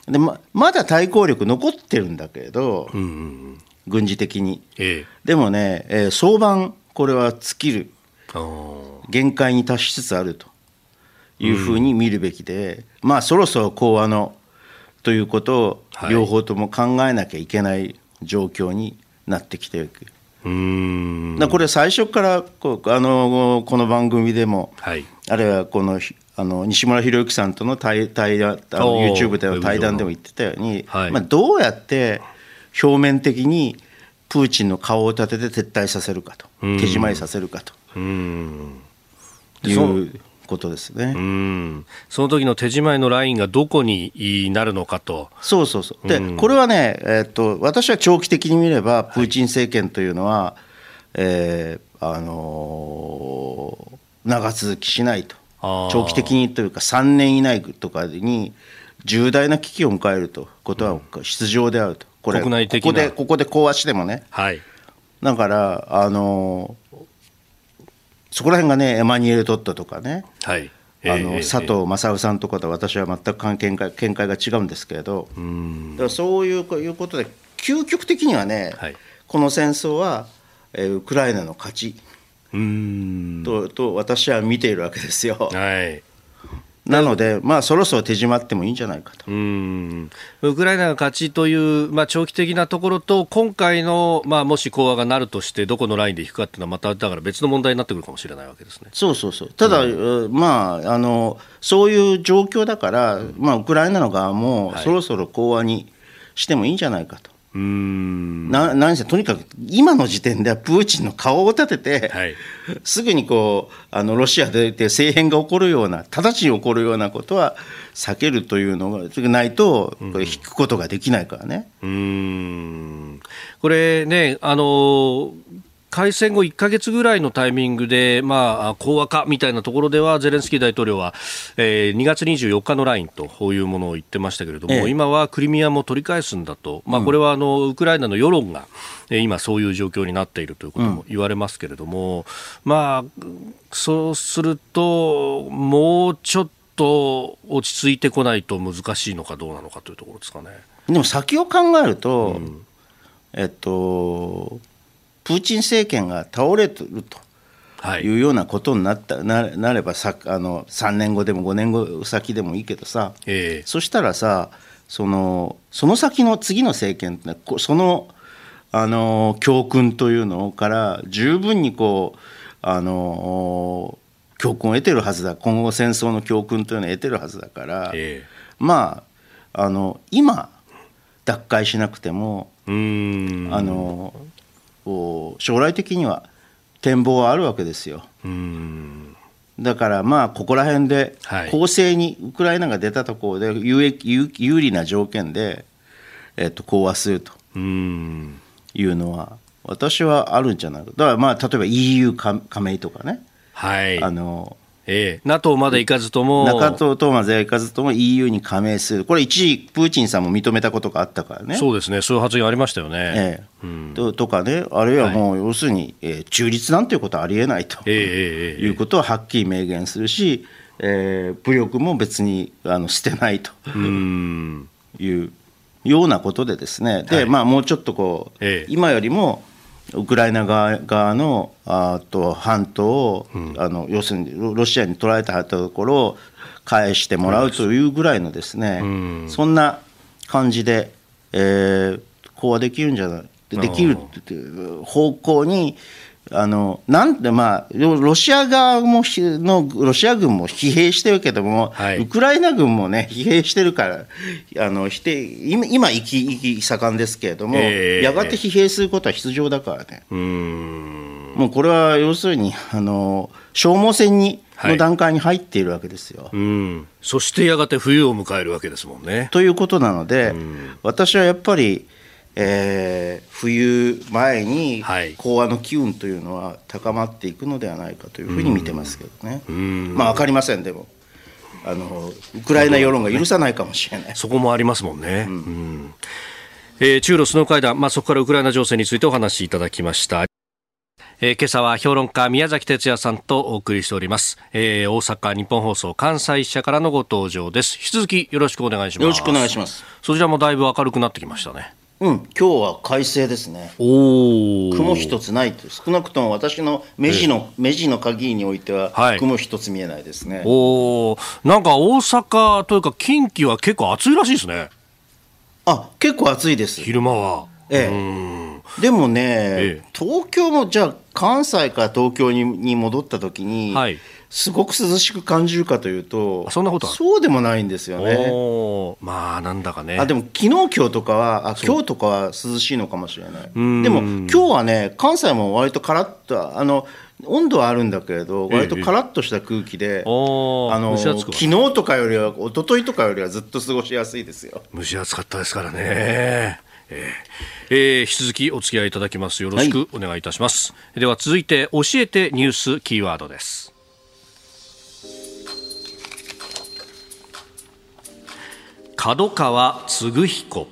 でままだ対抗力残ってるんだけれど、うんうん、軍事的に、ええ、でもね、えー、早晩これは尽きる。限界に達しつつあると。いうふうに見るべきで、うん、まあそろそろ講和のということを両方とも考えなきゃいけない状況になってきている。うん。これ最初からこあのこの番組でも、はい、あるいはこのあの西村博之さんとの対対あの YouTube での対談でも言ってたように、はい、まあ、どうやって表面的にプーチンの顔を立てて撤退させるかと手締まいさせるかと。いうことですね。うんその時の手締まいのラインがどこになるのかと。そうそうそう。で、これはね、えー、っと、私は長期的に見れば、プーチン政権というのは、はい、えー、あのー、長続きしないと。長期的にというか、3年以内とかに、重大な危機を迎えるということは必要であると。これ、ここで、ここで講和してもね。はい。だから、あのーそこら辺がねエマニュエル・トットとかね、はい。あの佐藤正夫さんとかと私は全く見解見解が違うんですけれどだからそういういうことで究極的にはね、はい、この戦争は、えー、ウクライナの勝ちとと私は見ているわけですよ。はいなので、まあ、そろそろ手締まってもいいんじゃないかと。うん。ウクライナが勝ちという、まあ、長期的なところと、今回の、まあ、もし講和がなるとして、どこのラインで引くかっていうのは、まただから別の問題になってくるかもしれないわけですね。そうそうそう、ただ、うん、まああの、そういう状況だから、まあ、ウクライナの側も、そろそろ講和にしてもいいんじゃないかと。うん。な何せとにかく今の時点ではプーチンの顔を立てて、はい、すぐにこうあのロシアで政変が起こるような直ちに起こるようなことは避けるというのがないとこれ引くことができないからね。うん。これねあの開戦後1か月ぐらいのタイミングで、まあ、講和かみたいなところでは、ゼレンスキー大統領は、えー、2月24日のラインというものを言ってましたけれども、ええ、今はクリミアも取り返すんだと、まあ、これはあのウクライナの世論が、えー、今、そういう状況になっているということも言われますけれども、うん、まあ、そうすると、もうちょっと落ち着いてこないと難しいのかどうなのかというところですかね。でも先を考えると、うん、えっとプーチン政権が倒れてるとい。うようなことになったななればさあの3年後でも5年後先でもいいけどさ、えー、そしたらさそのその先の次の政権ってそのあの教訓というのから十分にこうあの教訓を得てるはずだ。今後戦争の教訓というのを得てるはずだから、えー、まああの今脱会しなくてもあの将来的には展望はあるわけですよ。だからまあここら辺で公正にウクライナが出たところで有益有利な条件で、えっと、講和すると。いうのは私はあるんじゃないか。だからまあ例えば EU 加盟とかね、はい、あのええ、NATO まで行かずとも、NATO まで行かずとも EU に加盟する、これ、一時、プーチンさんも認めたことがあったからね。そうですね、そういう発言ありましたよね。ええ。うん、ととかね、あるいはもう、要するに、えー、中立なんていうことはありえないと、えー、いうことをはっきり明言するし、えー、武力も別にあの捨てないと。いうようなことでですね、で、はい、まあ、もうちょっとこう、ええ、今よりも、ウクライナ側側のあと半島を、うん、あの要するにロシアに取られたところを返してもらうというぐらいのですね、うん、そんな感じで、えー、講和できるんじゃない？できる方向にあのなんでまあロシア側ものロシア軍も疲弊してるけども、はい、ウクライナ軍もね疲弊してるからあの否定今今生き生き盛んですけれども、えー、やがて疲弊することは必要だからね。もうこれは要するにあの消耗戦にの段階に入っているわけですよ、はい、うん。そしてやがて冬を迎えるわけですもんね。ということなので私はやっぱりえー、冬前に講和の機運というのは高まっていくのではないかというふうに見てますけどね、まあ分かりませんでもあのウクライナ世論が許さないかもしれない、そこもありますもんね、うん、えー、中ロ首脳会談、まあ、そこからウクライナ情勢についてお話しいただきました。えー、今朝は評論家宮崎哲也さんとお送りしております、えー、大阪日本放送関西支社からのご登場です。引き続きよろしくお願いします。よろしくお願いします。そちらもだいぶ明るくなってきましたねうん、今日は快晴ですね。お雲一つない少なくとも私の目地の、目地の鍵においては、はい、雲一つ見えないですね。おなんか大阪というか近畿は結構暑いらしいですね。あ、結構暑いです。昼間は。ええ。でもね、ええ、東京もじゃあ関西から東京にに戻った時に、はい、すごく涼しく感じるかというとそんなこと？そうでもないんですよね。まあなんだかね。あでも昨日今日とかはあ今日とかは涼しいのかもしれない。でも今日はね関西も割とカラッとあの温度はあるんだけれど割とカラッとした空気で、ええ、あの昨日とかよりは一昨日とかよりはずっと過ごしやすいですよ。蒸し暑かったですからねえー、えー、引き続きお付き合いいただきます。よろしくお願いいたします、はい、では続いて教えてニュースキーワードです。角川嗣彦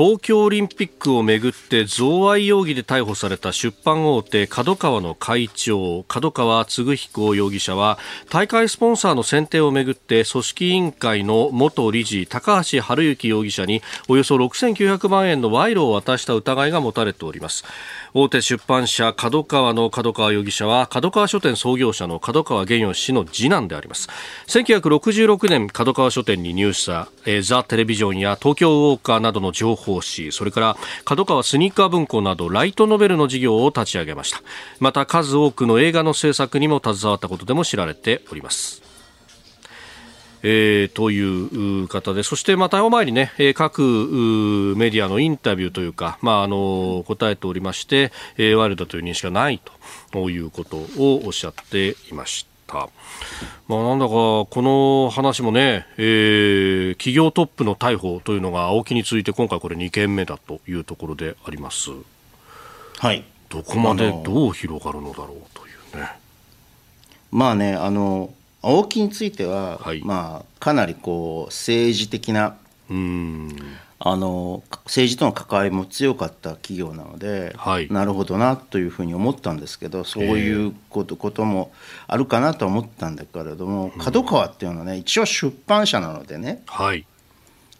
東京オリンピックをめぐって贈賄容疑で逮捕された出版大手角川の会長角川嗣彦容疑者は大会スポンサーの選定をめぐって組織委員会の元理事高橋治之容疑者におよそ6900万円の賄賂を渡した疑いが持たれております。大手出版社角川の角川容疑者は角川書店創業者の角川玄義氏の次男であります1966年角川書店に入社、えー、ザ・テレビジョンや東京ウォーカーなどの情報誌それから角川スニーカー文庫などライトノベルの事業を立ち上げましたまた数多くの映画の制作にも携わったことでも知られておりますえー、という方で、そしてまた前にね、各メディアのインタビューというか、まあ、あの答えておりまして、え、ワイルドという認識がないということをおっしゃっていました。まあ、なんだかこの話もね、えー、企業トップの逮捕というのが青木について今回これ2件目だというところであります。はい。どこまでどう広がるのだろうというね。まあね、あの青木については、はい、まあ、かなりこう政治的なあの政治との関わりも強かった企業なので、はい、なるほどなというふうに思ったんですけどそういうこと,、こともあるかなと思ったんだけれども角川っていうのはね一応出版社なのでね、はい、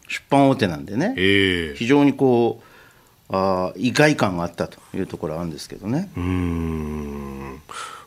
出版大手なんでね、えー、非常にこうあ意外感があったというところはあるんですけどね。うん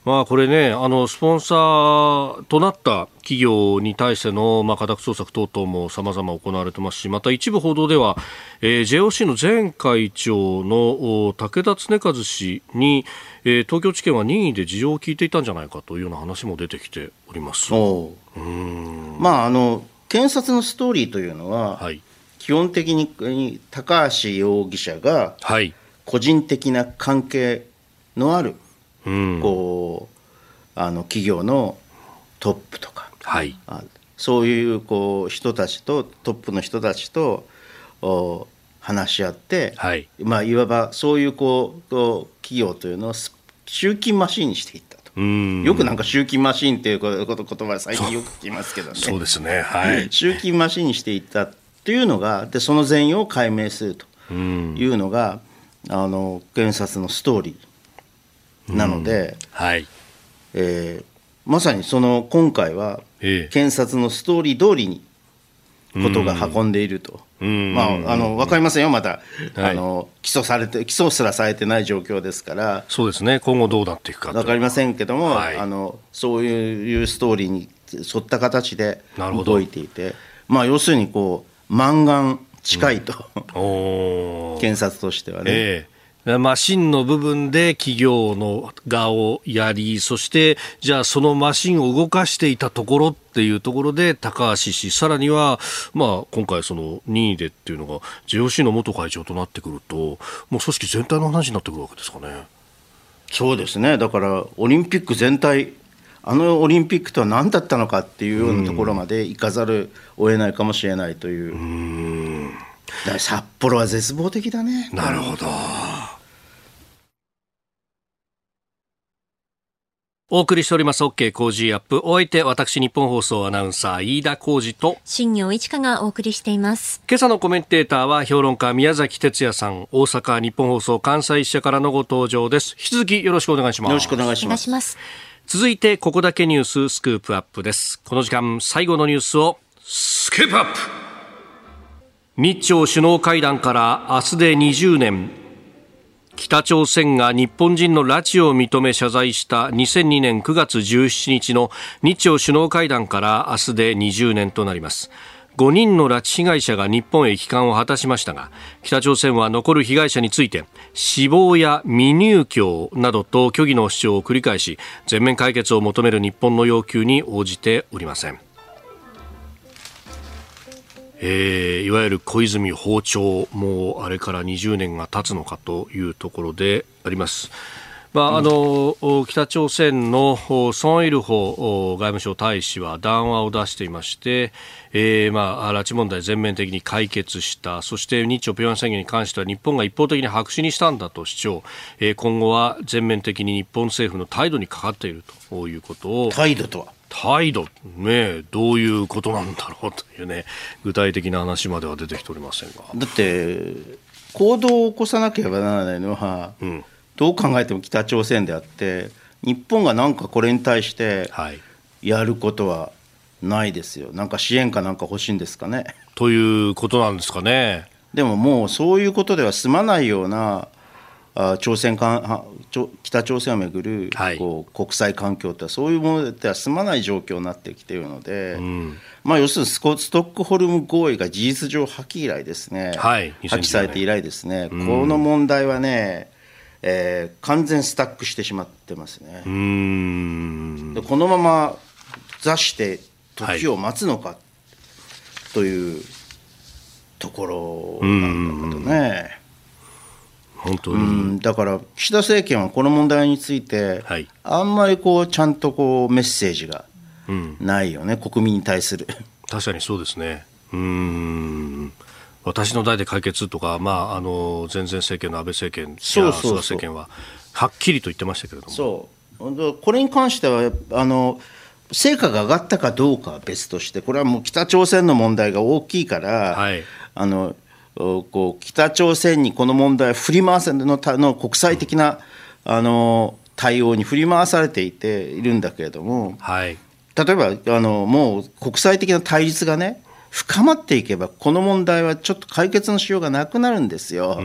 まあ、これね、あのスポンサーとなった企業に対しての、まあ、家宅捜索等々もさまざま行われてますし、また一部報道では、えー、JOC の前会長の武田恒和氏に、えー、東京地検は任意で事情を聞いていたんじゃないかというような話も出てきております。う。ん。まああの検察のストーリーというのは、はい、基本的に高橋容疑者が個人的な関係のあるこうあの企業のトップとか、はい、そういうこう人たちとトップの人たちとお話し合って、はい、まあ、いわばそういうこう企業というのを集金マシンにしていったと。よくなんか集金マシンっていう言葉最近よく聞きますけどね。そうですね。はい。集金マシンにしていったっていうのがでその全容を解明するというのがあの検察のストーリー。なので、はい。えー、まさにその今回は検察のストーリー通りにことが運んでいると。まあ、あの分かりませんよ、まだ、はい、あの起訴されて、起訴すらされてない状況ですから、そうですね、今後どうなっていくか分かりませんけども、はい、あのそういうストーリーに沿った形で動いていて、まあ、要するにこう、満願近いと、うん、(laughs) 検察としてはね。えーマシンの部分で企業の側をやり、そしてじゃあそのマシンを動かしていたところっていうところで高橋氏、さらには、まあ、今回その任意でっていうのが JOC の元会長となってくると、もう組織全体の話になってくるわけですかね。そうですね。だからオリンピック全体あのオリンピックとは何だったのかっていうようなところまで行かざるを得ないかもしれないという。う札幌は絶望的だね。なるほど。お送りしております OK 工事アップ。お相手、私、日本放送アナウンサー、飯田浩二と、新業一華がお送りしています。今朝のコメンテーターは、評論家、宮崎哲也さん、大阪日本放送関西支社からのご登場です。引き続きよろしくお願いします。よろしくお願いします。ます続いて、ここだけニューススクープアップです。この時間、最後のニュースを、スクープアップ日朝首脳会談から明日で20年。北朝鮮が日本人の拉致を認め謝罪した2002年9月17日の日朝首脳会談から明日で20年となります。5人の拉致被害者が日本へ帰還を果たしましたが北朝鮮は残る被害者について死亡や未入居などと虚偽の主張を繰り返し全面解決を求める日本の要求に応じておりません。えー、いわゆる小泉訪朝もうあれから20年が経つのかというところであります。まあ、あの北朝鮮のソン・イルホ外務省大使は談話を出していまして、えーまあ、拉致問題全面的に解決した。そして日朝平壌宣言に関しては日本が一方的に白紙にしたんだと主張、えー、今後は全面的に日本政府の態度にかかっているということを態度とは？態度、ね、どういうことなんだろうというね、具体的な話までは出てきておりませんが。だって、行動を起こさなければならないのは、うん、どう考えても北朝鮮であって、日本がなんかこれに対してやることはないですよ、なんか支援かなんか欲しいんですかね。ということなんですかね。でももうそういうことでは済まないような朝鮮か北朝鮮をめぐるこう国際環境ってそういうものでは済まない状況になってきているので、うん、まあ、要するにストックホルム合意が事実上破棄以来ですね、はい、破棄されて以来ですね、うん、この問題はね、えー、完全スタックしてしまってますね。でこのまま座して時を待つのかというところなんだけどね。本当に、うん、だから岸田政権はこの問題について、はい、あんまりこうちゃんとこうメッセージがないよね、うん、国民に対する。確かにそうですね。うん。私の代で解決とか、まあ、あの前々政権の安倍政権や菅政権ははっきりと言ってましたけれども。そう。これに関してはあの成果が上がったかどうかは別としてこれはもう北朝鮮の問題が大きいから、はい、あのこう北朝鮮にこの問題振り回せのの国際的なあの対応に振り回されていているんだけれども、はい、例えばあのもう国際的な対立がね深まっていけばこの問題はちょっと解決のしようがなくなるんですよ。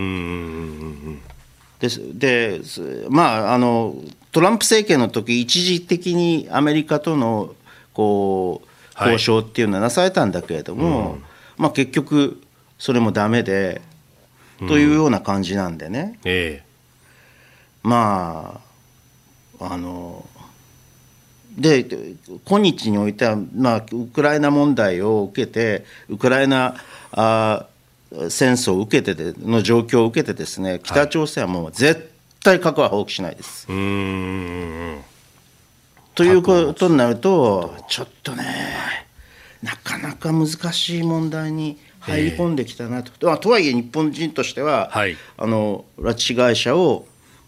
ですでまああのトランプ政権の時一時的にアメリカとのこう交渉っていうのはなされたんだけれども、はい、まあ、結局それもダメで、というような感じなんでね、ええ、まああので今日においては、まあ、ウクライナ問題を受けてウクライナあ戦争を受けてでの状況を受けてですね北朝鮮はもう絶対核は放棄しないです。はい、ということになるとちょっとねなかなか難しい問題に入り込んできたなと、えー、とはいえ日本人としては、はい、あの拉致被害者を、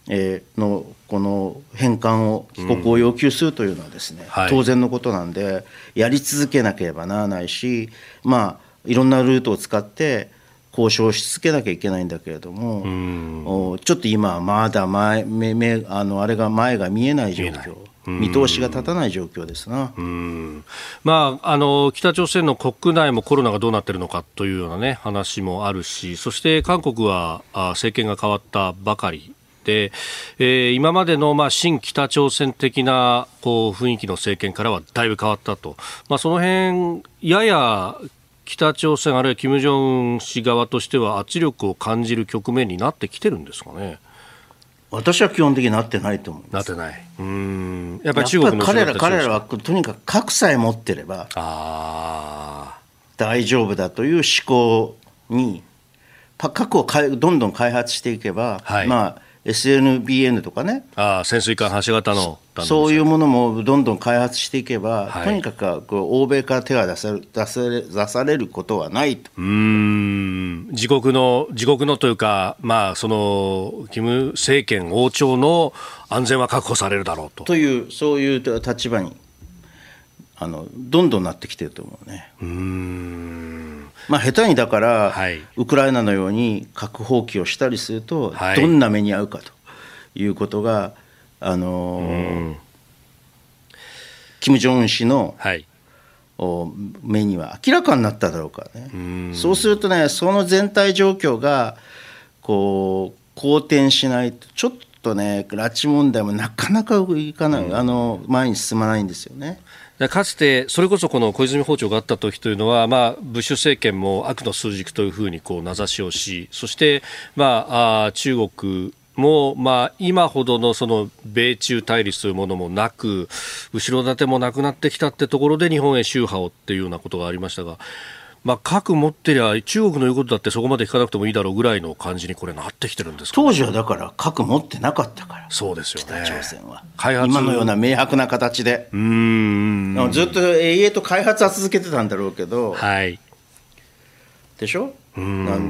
えー、のこの返還を帰国を要求するというのはですね、うん。はい、当然のことなんでやり続けなければならないしまあいろんなルートを使って交渉し続けなきゃいけないんだけれども、ちょっと今はまだ前目あのあれが前が見えない状況。見通しが立たない状況ですな、まあ、あの北朝鮮の国内もコロナがどうなっているのかというような、ね、話もあるしそして韓国はあ政権が変わったばかりで、えー、今までの、まあ、新北朝鮮的なこう雰囲気の政権からはだいぶ変わったと、まあ、その辺やや北朝鮮あるいは金正恩氏側としては圧力を感じる局面になってきてるんですかね。私は基本的になってないと思うなってない。うん。やっぱり中国の彼ら、彼らはとにかく核さえ持ってれば、大丈夫だという思考に、核をどんどん開発していけば、はい、まあ、SNBN とかね。ああ、潜水艦発射型の。そういうものもどんどん開発していけば、はい、とにかく欧米から手が出さ出され出されることはないと。うん。自国の自国のというか、まあ、その金政権王朝の安全は確保されるだろうと。というそういう立場にあのどんどんなってきてると思うね。うん。まあ、下手にだから、はい、ウクライナのように核放棄をしたりすると、はい、どんな目に遭うかということが、あのー、金正恩氏の、はい、目には明らかになっただろうからね。そうするとねその全体状況がこう好転しないとちょっとね拉致問題もなかなかいかない、あの前に進まないんですよね。かつて、それこそこの小泉訪朝があった時というのは、まあ、ブッシュ政権も悪の枢軸というふうにこう名指しをし、そして、まあ、あ中国も、まあ、今ほどのその米中対立というものもなく、後ろ盾もなくなってきたってところで日本へ宗派をっていうようなことがありましたが、まあ、核持ってりゃ中国の言うことだってそこまで聞かなくてもいいだろうぐらいの感じにこれなってきてるんです、ね、当時はだから核持ってなかったから。そうですよね。北朝鮮は。開発今のような明白な形で。うん。ずっと永遠と開発は続けてたんだろうけど、はい、でしょ？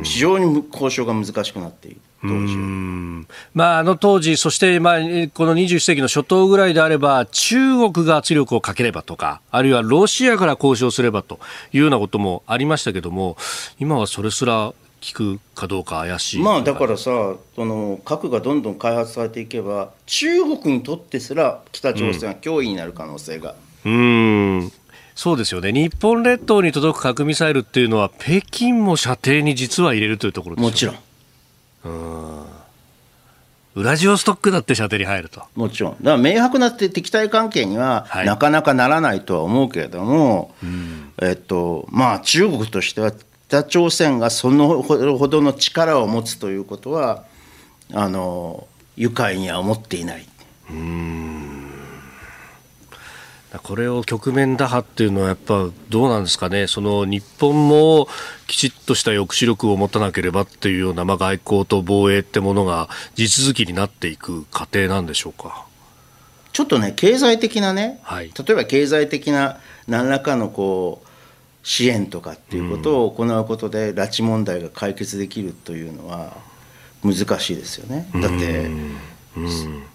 非常に交渉が難しくなっている。当時。まあ、あの当時、そして、まあ、この21世紀の初頭ぐらいであれば、中国が圧力をかければとか、あるいはロシアから交渉すればというようなこともありましたけども、今はそれすら聞くかどうか怪しい。まあ、だからさ、その核がどんどん開発されていけば、中国にとってすら北朝鮮は脅威になる可能性が。うん、うんそうですよね。日本列島に届く核ミサイルっていうのは北京も射程に実は入れるというところです、ね、もちろんうん。ウラジオストックだって射程に入ると。もちろん。だから明白な敵対関係にはなかなかならないとは思うけれども、はい、えっとまあ中国としては北朝鮮がそのほどの力を持つということはあの愉快には思っていない。うんこれを局面打破っていうのはやっぱどうなんですかね、その日本もきちっとした抑止力を持たなければっていうような、まあ、外交と防衛ってものが地続きになっていく過程なんでしょうか。ちょっとね、経済的なね、はい、例えば経済的な何らかのこう支援とかっていうことを行うことで、拉致問題が解決できるというのは難しいですよね。だって、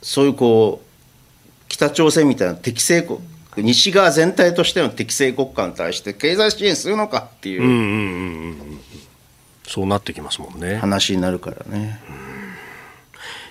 そういうこう北朝鮮みたいな適正国西側全体としての適正国家に対して経済支援するのかっていう,、うんうんうんうん、そうなってきますもんね話になるからね。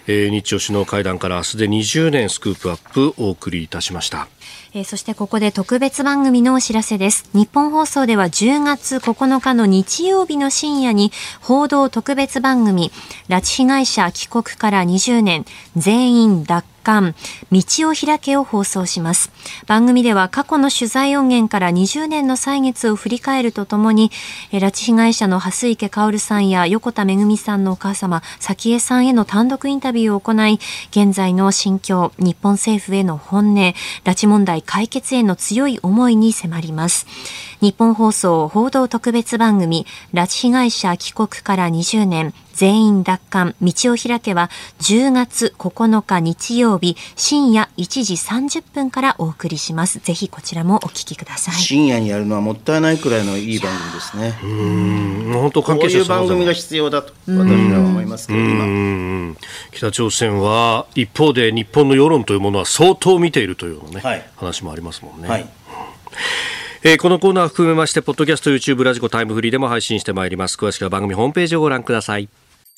えー、日朝首脳会談から明日で20年スクープアップお送りいたしました。えー、そしてここで特別番組のお知らせです。日本放送では10月9日の日曜日の深夜に報道特別番組拉致被害者帰国から20年全員脱刊道を開けを放送します。番組では過去の取材音源から20年の歳月を振り返るとともに拉致被害者の蓮池薫さんや横田めぐみさんのお母様早紀江さんへの単独インタビューを行い現在の心境日本政府への本音拉致問題解決への強い思いに迫ります。日本放送報道特別番組拉致被害者帰国から20年。全員奪還。道を開けは10月9日日曜日深夜1時30分からお送りします。ぜひこちらもお聞きください。深夜にやるのはもったいないくらいのいい番組ですね。うん。本当関係者こういう番組が必要だと私は思いますけど今北朝鮮は一方で日本の世論というものは相当見ているというね、はい、話もありますもんね、はい。えー、このコーナー含めまして、ポッドキャスト、YouTube、ラジコ、タイムフリーでも配信してまいります。詳しくは番組ホームページをご覧ください。